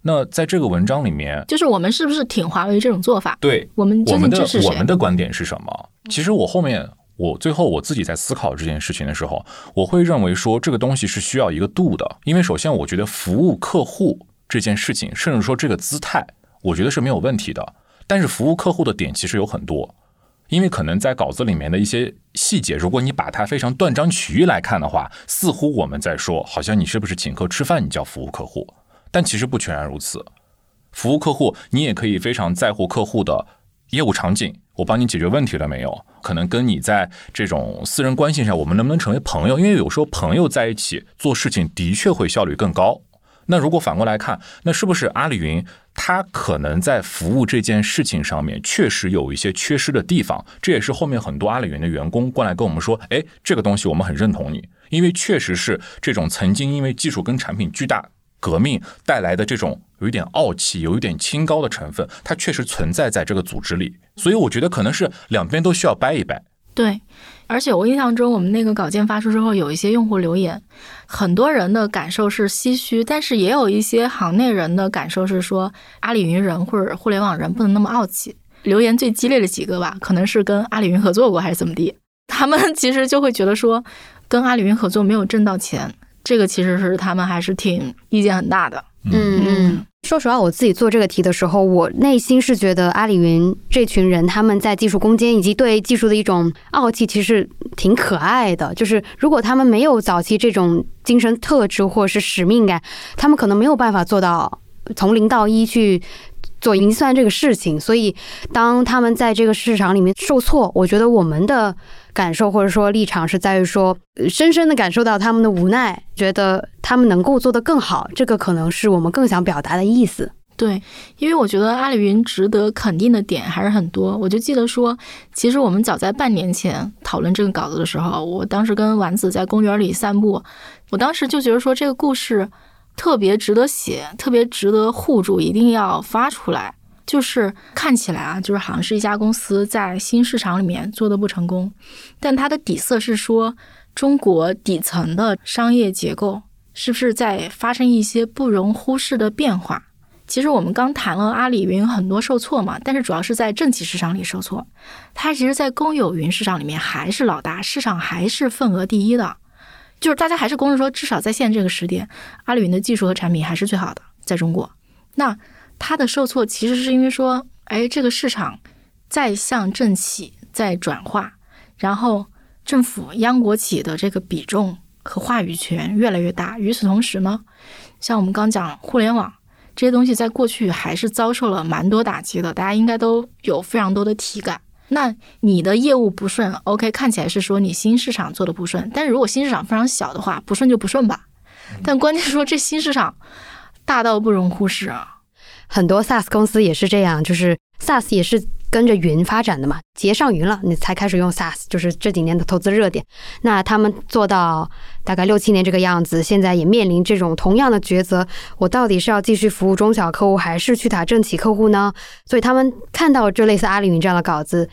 那在这个文章里面，就是我们是不是挺华为这种做法？对，我们我们的我们的观点是什么？其实我后面。我最后我自己在思考这件事情的时候，我会认为说这个东西是需要一个度的，因为首先我觉得服务客户这件事情，甚至说这个姿态，我觉得是没有问题的。但是服务客户的点其实有很多，因为可能在稿子里面的一些细节，如果你把它非常断章取义来看的话，似乎我们在说，好像你是不是请客吃饭，你叫服务客户？但其实不全然如此。服务客户，你也可以非常在乎客户的业务场景。我帮你解决问题了没有？可能跟你在这种私人关系上，我们能不能成为朋友？因为有时候朋友在一起做事情的确会效率更高。那如果反过来看，那是不是阿里云它可能在服务这件事情上面确实有一些缺失的地方？这也是后面很多阿里云的员工过来跟我们说：“哎，这个东西我们很认同你，因为确实是这种曾经因为技术跟产品巨大。”革命带来的这种有一点傲气、有一点清高的成分，它确实存在在这个组织里，所以我觉得可能是两边都需要掰一掰。对，而且我印象中，我们那个稿件发出之后，有一些用户留言，很多人的感受是唏嘘，但是也有一些行内人的感受是说，阿里云人或者互联网人不能那么傲气。留言最激烈的几个吧，可能是跟阿里云合作过还是怎么地，他们其实就会觉得说，跟阿里云合作没有挣到钱，这个其实是他们还是挺意见很大的。嗯嗯，说实话，我自己做这个题的时候，我内心是觉得阿里云这群人他们在技术攻坚以及对技术的一种傲气，其实挺可爱的。就是如果他们没有早期这种精神特质或者是使命感，他们可能没有办法做到从零到一去。做云算这个事情，所以当他们在这个市场里面受挫，我觉得我们的感受或者说立场是在于说，深深的感受到他们的无奈，觉得他们能够做得更好，这个可能是我们更想表达的意思。对，因为我觉得阿里云值得肯定的点还是很多。我就记得说，其实我们早在半年前讨论这个稿子的时候，我当时跟丸子在公园里散步，我当时就觉得说这个故事。特别值得写，特别值得互助，一定要发出来。就是看起来啊，就是好像是一家公司在新市场里面做的不成功，但它的底色是说中国底层的商业结构是不是在发生一些不容忽视的变化？其实我们刚谈了阿里云很多受挫嘛，但是主要是在政企市场里受挫，它其实，在公有云市场里面还是老大，市场还是份额第一的。就是大家还是公认说，至少在现这个时点，阿里云的技术和产品还是最好的，在中国。那它的受挫其实是因为说，哎，这个市场在向政企在转化，然后政府央国企的这个比重和话语权越来越大。与此同时呢，像我们刚讲互联网这些东西，在过去还是遭受了蛮多打击的，大家应该都有非常多的体感。那你的业务不顺，OK，看起来是说你新市场做的不顺，但是如果新市场非常小的话，不顺就不顺吧。但关键说这新市场大到不容忽视啊，很多 SaaS 公司也是这样，就是 SaaS 也是。跟着云发展的嘛，接上云了，你才开始用 SaaS，就是这几年的投资热点。那他们做到大概六七年这个样子，现在也面临这种同样的抉择：我到底是要继续服务中小客户，还是去打政企客户呢？所以他们看到这类似阿里云这样的稿子，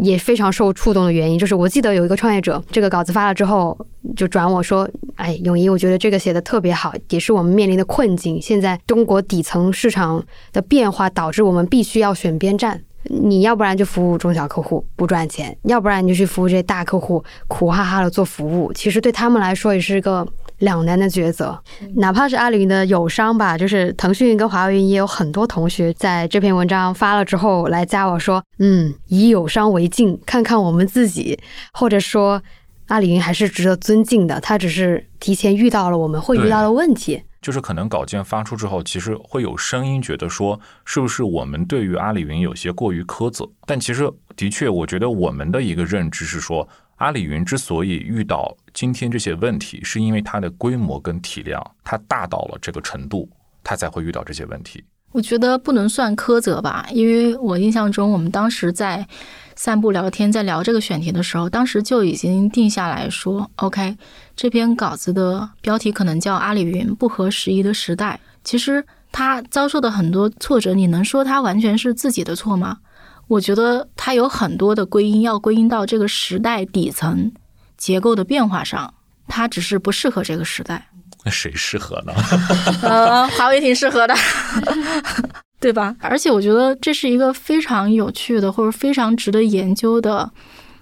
也非常受触动的原因，就是我记得有一个创业者，这个稿子发了之后，就转我说：“哎，永怡，我觉得这个写的特别好，也是我们面临的困境。现在中国底层市场的变化，导致我们必须要选边站。”你要不然就服务中小客户不赚钱，要不然你就去服务这些大客户苦哈哈的做服务。其实对他们来说也是一个两难的抉择。哪怕是阿里云的友商吧，就是腾讯跟华为云也有很多同学在这篇文章发了之后来加我说，嗯，以友商为镜，看看我们自己，或者说阿里云还是值得尊敬的，他只是提前遇到了我们会遇到的问题。就是可能稿件发出之后，其实会有声音觉得说，是不是我们对于阿里云有些过于苛责？但其实的确，我觉得我们的一个认知是说，阿里云之所以遇到今天这些问题，是因为它的规模跟体量，它大到了这个程度，它才会遇到这些问题。我觉得不能算苛责吧，因为我印象中，我们当时在。散步聊天，在聊这个选题的时候，当时就已经定下来说，OK，这篇稿子的标题可能叫《阿里云不合时宜的时代》。其实他遭受的很多挫折，你能说他完全是自己的错吗？我觉得他有很多的归因要归因到这个时代底层结构的变化上，他只是不适合这个时代。那谁适合呢？呃，华为挺适合的。对吧？而且我觉得这是一个非常有趣的，或者非常值得研究的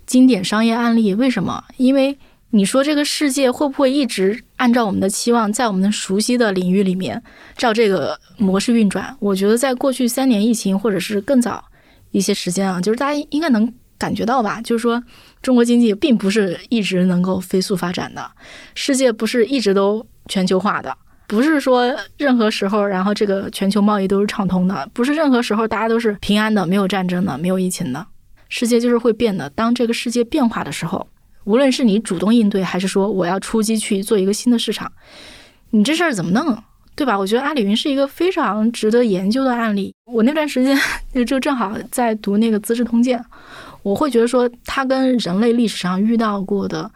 经典商业案例。为什么？因为你说这个世界会不会一直按照我们的期望，在我们的熟悉的领域里面照这个模式运转？我觉得在过去三年疫情，或者是更早一些时间啊，就是大家应该能感觉到吧？就是说，中国经济并不是一直能够飞速发展的，世界不是一直都全球化的。不是说任何时候，然后这个全球贸易都是畅通的，不是任何时候大家都是平安的，没有战争的，没有疫情的。世界就是会变的。当这个世界变化的时候，无论是你主动应对，还是说我要出击去做一个新的市场，你这事儿怎么弄，对吧？我觉得阿里云是一个非常值得研究的案例。我那段时间就就正好在读那个《资治通鉴》，我会觉得说，它跟人类历史上遇到过的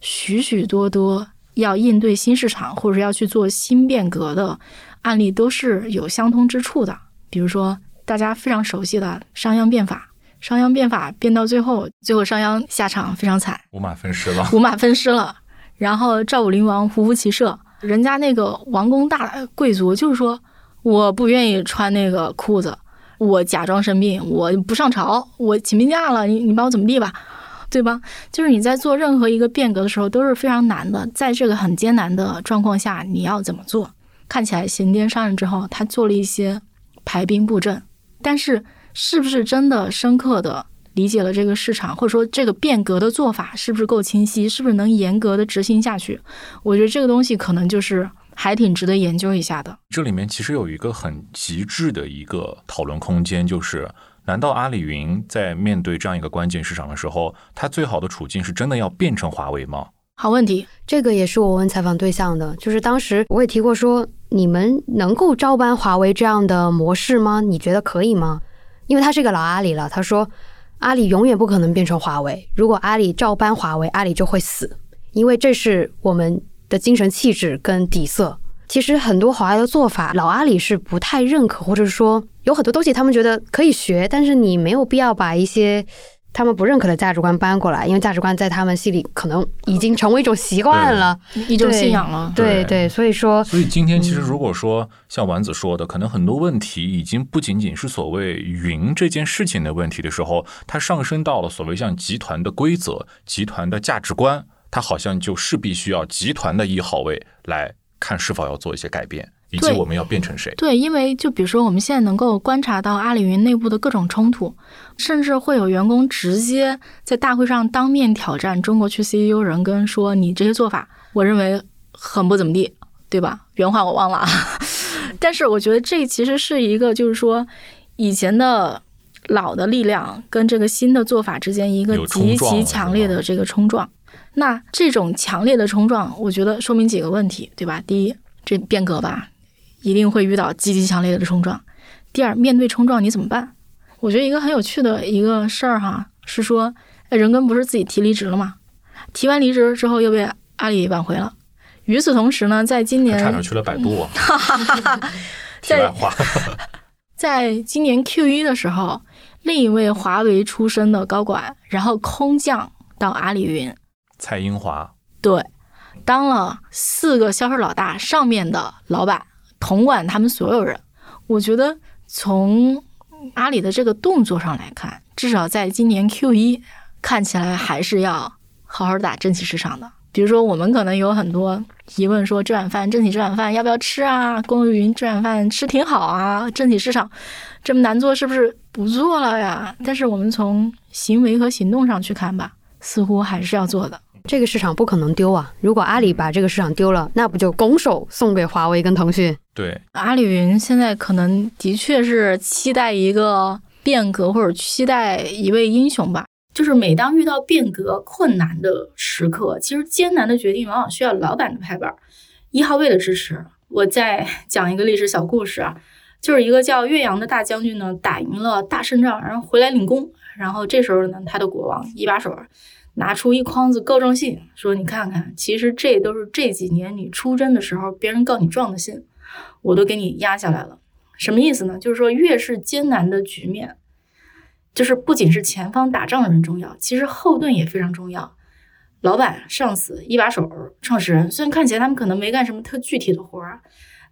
许许多多。要应对新市场，或者要去做新变革的案例，都是有相通之处的。比如说，大家非常熟悉的商鞅变法，商鞅变法变到最后，最后商鞅下场非常惨，五马分尸了。五马分尸了。然后赵武灵王胡服骑射，人家那个王公大贵族就是说，我不愿意穿那个裤子，我假装生病，我不上朝，我请病假了，你你把我怎么地吧，对吧？就是你在做任何一个变革的时候都是非常难的，在这个很艰难的状况下，你要怎么做？看起来刑颠上任之后，他做了一些排兵布阵，但是是不是真的深刻的理解了这个市场，或者说这个变革的做法是不是够清晰，是不是能严格的执行下去？我觉得这个东西可能就是还挺值得研究一下的。这里面其实有一个很极致的一个讨论空间，就是难道阿里云在面对这样一个关键市场的时候，它最好的处境是真的要变成华为吗？好问题，这个也是我问采访对象的，就是当时我也提过说，你们能够照搬华为这样的模式吗？你觉得可以吗？因为他是一个老阿里了，他说阿里永远不可能变成华为，如果阿里照搬华为，阿里就会死，因为这是我们的精神气质跟底色。其实很多华为的做法，老阿里是不太认可，或者说有很多东西他们觉得可以学，但是你没有必要把一些。他们不认可的价值观搬过来，因为价值观在他们心里可能已经成为一种习惯了，一种信仰了。对对，所以说，所以今天其实如果说像丸子说的，可能很多问题已经不仅仅是所谓云这件事情的问题的时候，它上升到了所谓像集团的规则、集团的价值观，它好像就势必需要集团的一号位来看是否要做一些改变。以及我们要变成谁？对，因为就比如说，我们现在能够观察到阿里云内部的各种冲突，甚至会有员工直接在大会上当面挑战中国区 CEO 人跟说：“你这些做法，我认为很不怎么地，对吧？”原话我忘了啊。但是我觉得这其实是一个，就是说以前的老的力量跟这个新的做法之间一个极其强烈的这个冲撞。那这种强烈的冲撞，我觉得说明几个问题，对吧？第一，这变革吧。一定会遇到积极其强烈的冲撞。第二，面对冲撞你怎么办？我觉得一个很有趣的一个事儿哈，是说，任根不是自己提离职了吗？提完离职之后又被阿里挽回了。与此同时呢，在今年差点去了百度。题外话，在今年 Q 一的时候，另一位华为出身的高管，然后空降到阿里云。蔡英华。对，当了四个销售老大上面的老板。统管他们所有人，我觉得从阿里的这个动作上来看，至少在今年 Q 一看起来还是要好好打政企市场的。比如说，我们可能有很多疑问，说这碗饭政企这碗饭要不要吃啊？公有云这碗饭吃挺好啊，政企市场这么难做，是不是不做了呀？但是我们从行为和行动上去看吧，似乎还是要做的。这个市场不可能丢啊！如果阿里把这个市场丢了，那不就拱手送给华为跟腾讯？对，阿里云现在可能的确是期待一个变革，或者期待一位英雄吧。就是每当遇到变革困难的时刻，其实艰难的决定往往需要老板的拍板，一号位的支持。我再讲一个历史小故事啊，就是一个叫岳阳的大将军呢，打赢了大胜仗，然后回来领功，然后这时候呢，他的国王一把手。拿出一筐子告状信，说：“你看看，其实这都是这几年你出征的时候别人告你状的信，我都给你压下来了。什么意思呢？就是说，越是艰难的局面，就是不仅是前方打仗的人重要，其实后盾也非常重要。老板、上司、一把手、创始人，虽然看起来他们可能没干什么特具体的活儿，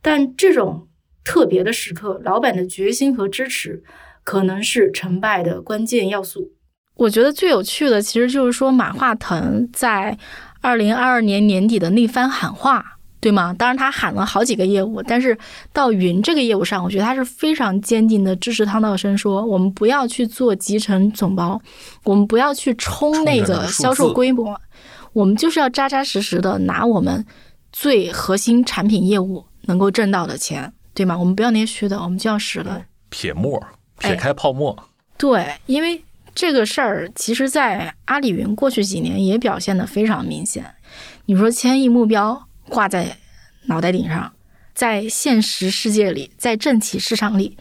但这种特别的时刻，老板的决心和支持，可能是成败的关键要素。”我觉得最有趣的，其实就是说马化腾在二零二二年年底的那番喊话，对吗？当然他喊了好几个业务，但是到云这个业务上，我觉得他是非常坚定的支持汤道生，说我们不要去做集成总包，我们不要去冲那个销售规模，我们就是要扎扎实实的拿我们最核心产品业务能够挣到的钱，对吗？我们不要那些虚的，我们就要实的。撇沫，撇开泡沫。对，因为。这个事儿其实，在阿里云过去几年也表现的非常明显。你说千亿目标挂在脑袋顶上，在现实世界里，在政企市场里，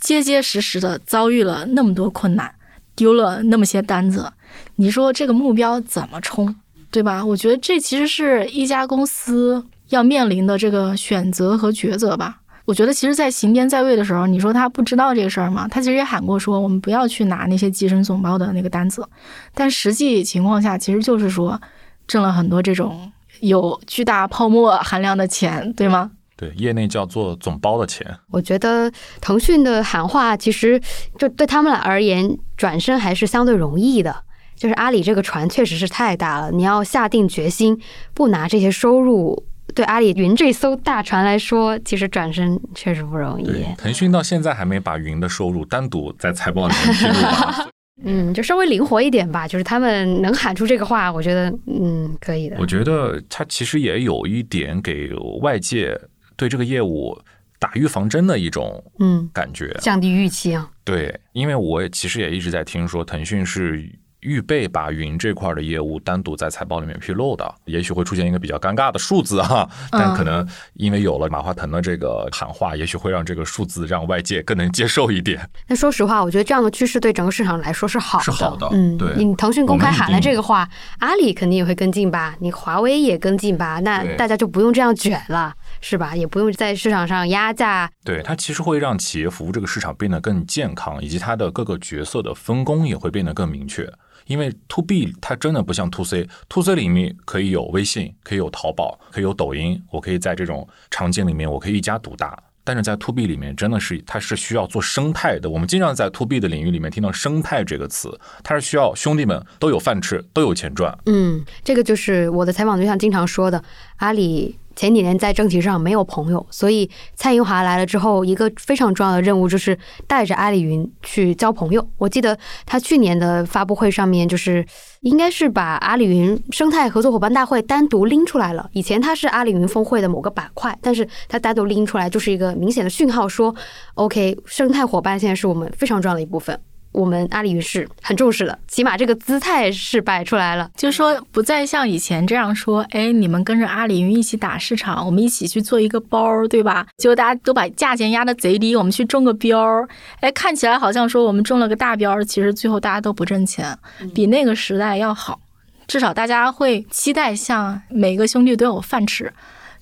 结结实实的遭遇了那么多困难，丢了那么些单子，你说这个目标怎么冲，对吧？我觉得这其实是一家公司要面临的这个选择和抉择吧。我觉得，其实，在刑颠在位的时候，你说他不知道这个事儿吗？他其实也喊过说，我们不要去拿那些集成总包的那个单子。但实际情况下，其实就是说，挣了很多这种有巨大泡沫含量的钱，对吗？对，业内叫做总包的钱。我觉得腾讯的喊话其实就对他们而言，转身还是相对容易的。就是阿里这个船确实是太大了，你要下定决心不拿这些收入，对阿里云这艘大船来说，其实转身确实不容易。对，腾讯到现在还没把云的收入单独在财报里面披露 吧？嗯，就稍微灵活一点吧。就是他们能喊出这个话，我觉得嗯可以的。我觉得他其实也有一点给外界。对这个业务打预防针的一种嗯感觉，降低预期啊。对，因为我其实也一直在听说，腾讯是预备把云这块的业务单独在财报里面披露的，也许会出现一个比较尴尬的数字哈，但可能因为有了马化腾的这个喊话，也许会让这个数字让外界更能接受一点。那说实话，我觉得这样的趋势对整个市场来说是好的，是好的。嗯，对，你腾讯公开喊了这个话，阿里肯定也会跟进吧，你华为也跟进吧，那大家就不用这样卷了。是吧？也不用在市场上压价。对它其实会让企业服务这个市场变得更健康，以及它的各个角色的分工也会变得更明确。因为 to B 它真的不像 to C，to C 里面可以有微信，可以有淘宝，可以有抖音，我可以在这种场景里面我可以一家独大。但是在 to B 里面真的是它是需要做生态的。我们经常在 to B 的领域里面听到生态这个词，它是需要兄弟们都有饭吃，都有钱赚。嗯，这个就是我的采访对象经常说的，阿里。前几年在政企上没有朋友，所以蔡英华来了之后，一个非常重要的任务就是带着阿里云去交朋友。我记得他去年的发布会上面，就是应该是把阿里云生态合作伙伴大会单独拎出来了。以前它是阿里云峰会的某个板块，但是它单独拎出来，就是一个明显的讯号，说 OK，生态伙伴现在是我们非常重要的一部分。我们阿里云是很重视的，起码这个姿态是摆出来了，就是说不再像以前这样说，哎，你们跟着阿里云一起打市场，我们一起去做一个包，对吧？结果大家都把价钱压得贼低，我们去中个标，哎，看起来好像说我们中了个大标，其实最后大家都不挣钱，比那个时代要好，至少大家会期待像每个兄弟都有饭吃，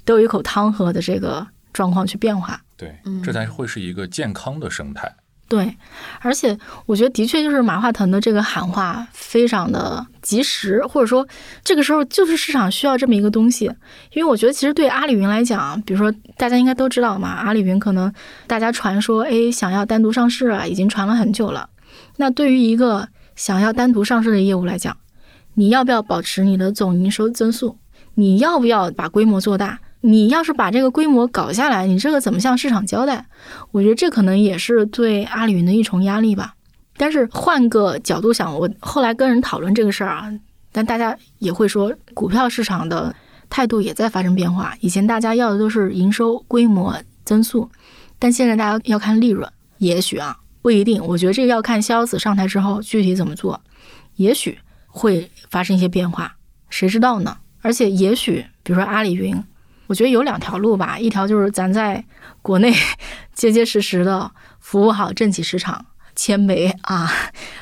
都有一口汤喝的这个状况去变化。对，这才会是一个健康的生态。对，而且我觉得的确就是马化腾的这个喊话非常的及时，或者说这个时候就是市场需要这么一个东西。因为我觉得其实对阿里云来讲，比如说大家应该都知道嘛，阿里云可能大家传说哎想要单独上市啊，已经传了很久了。那对于一个想要单独上市的业务来讲，你要不要保持你的总营收增速？你要不要把规模做大？你要是把这个规模搞下来，你这个怎么向市场交代？我觉得这可能也是对阿里云的一重压力吧。但是换个角度想，我后来跟人讨论这个事儿啊，但大家也会说，股票市场的态度也在发生变化。以前大家要的都是营收规模增速，但现在大家要看利润。也许啊，不一定。我觉得这个要看肖子上台之后具体怎么做，也许会发生一些变化，谁知道呢？而且也许，比如说阿里云。我觉得有两条路吧，一条就是咱在国内 结结实实的服务好政企市场，谦卑啊，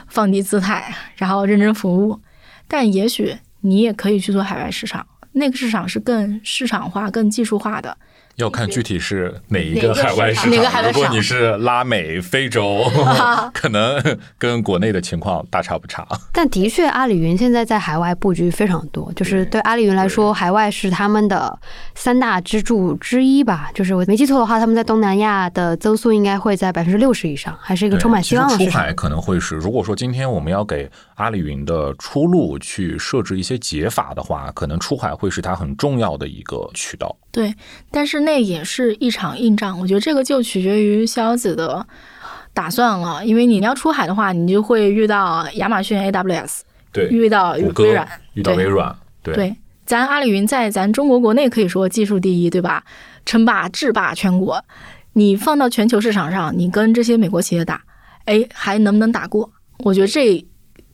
放低姿态，然后认真服务。但也许你也可以去做海外市场，那个市场是更市场化、更技术化的。要看具体是哪一个海外市场。如果你是拉美、非洲，可能跟国内的情况大差不差。但的确，阿里云现在在海外布局非常多，就是对阿里云来说，海外是他们的三大支柱之一吧。就是我没记错的话，他们在东南亚的增速应该会在百分之六十以上，还是一个充满希望的出海可能会是，如果说今天我们要给阿里云的出路去设置一些解法的话，可能出海会是它很重要的一个渠道。对，但是那也是一场硬仗。我觉得这个就取决于肖子的打算了。因为你要出海的话，你就会遇到亚马逊 AWS，对，遇到微软，遇到微软，对。对，咱阿里云在咱中国国内可以说技术第一，对吧？称霸制霸全国。你放到全球市场上，你跟这些美国企业打，哎，还能不能打过？我觉得这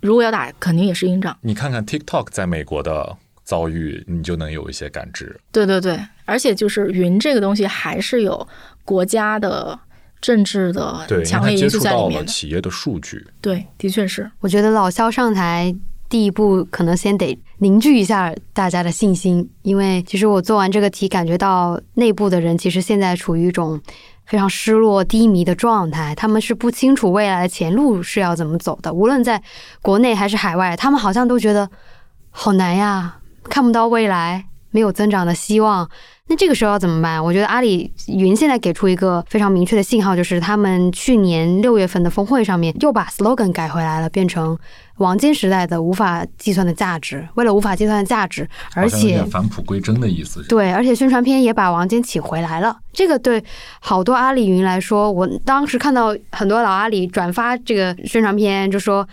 如果要打，肯定也是硬仗。你看看 TikTok 在美国的。遭遇你就能有一些感知，对对对，而且就是云这个东西还是有国家的政治的强烈因素在里面。企业的数据，对，的确是。我觉得老肖上台第一步可能先得凝聚一下大家的信心，因为其实我做完这个题，感觉到内部的人其实现在处于一种非常失落、低迷的状态，他们是不清楚未来的前路是要怎么走的，无论在国内还是海外，他们好像都觉得好难呀。看不到未来，没有增长的希望。那这个时候要怎么办？我觉得阿里云现在给出一个非常明确的信号，就是他们去年六月份的峰会上面又把 slogan 改回来了，变成王坚时代的无法计算的价值。为了无法计算的价值，而且返璞归真的意思。对，而且宣传片也把王坚请回来了。这个对好多阿里云来说，我当时看到很多老阿里转发这个宣传片，就说。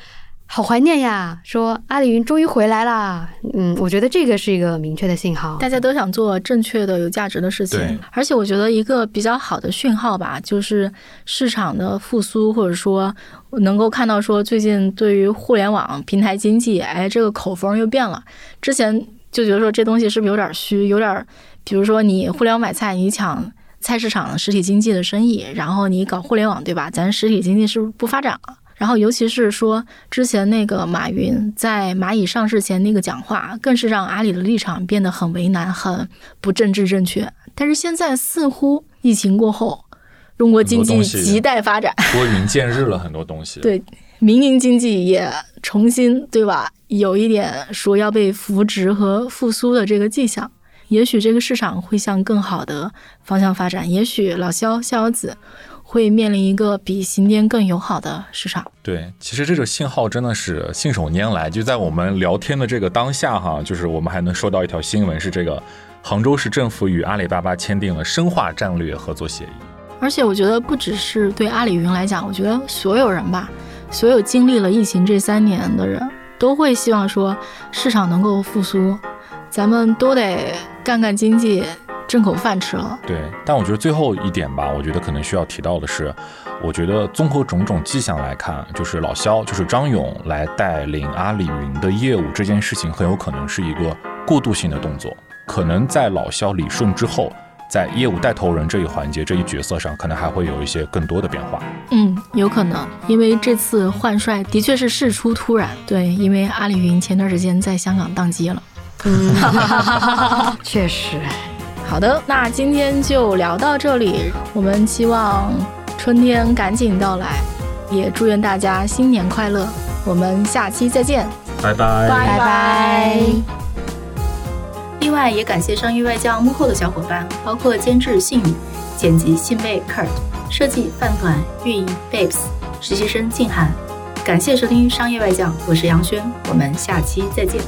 好怀念呀！说阿里云终于回来啦。嗯，我觉得这个是一个明确的信号。大家都想做正确的、有价值的事情，而且我觉得一个比较好的讯号吧，就是市场的复苏，或者说能够看到说最近对于互联网平台经济，哎，这个口风又变了。之前就觉得说这东西是不是有点虚，有点，比如说你互联网买菜，你抢菜市场实体经济的生意，然后你搞互联网，对吧？咱实体经济是不是不发展了？然后，尤其是说之前那个马云在蚂蚁上市前那个讲话，更是让阿里的立场变得很为难、很不政治正确。但是现在似乎疫情过后，中国经济亟待发展，拨云见日了很多东西。对，民营经济也重新对吧？有一点说要被扶植和复苏的这个迹象。也许这个市场会向更好的方向发展。也许老肖、逍遥子。会面临一个比新店更友好的市场。对，其实这个信号真的是信手拈来，就在我们聊天的这个当下哈，就是我们还能收到一条新闻，是这个杭州市政府与阿里巴巴签订了深化战略合作协议。而且我觉得不只是对阿里云来讲，我觉得所有人吧，所有经历了疫情这三年的人都会希望说市场能够复苏，咱们都得干干经济。挣口饭吃了，对。但我觉得最后一点吧，我觉得可能需要提到的是，我觉得综合种种迹象来看，就是老肖，就是张勇来带领阿里云的业务这件事情，很有可能是一个过渡性的动作。可能在老肖理顺之后，在业务带头人这一环节、这一角色上，可能还会有一些更多的变化。嗯，有可能，因为这次换帅的确是事出突然。对，因为阿里云前段时间在香港宕机了。嗯，确实。好的，那今天就聊到这里。我们期望春天赶紧到来，也祝愿大家新年快乐。我们下期再见，拜拜拜拜。另外，也感谢商业外教幕后的小伙伴，包括监制信宇、剪辑信贝 Kurt、设计饭团、运营 Babes、实习生静涵。感谢收听商业外教，我是杨轩，我们下期再见。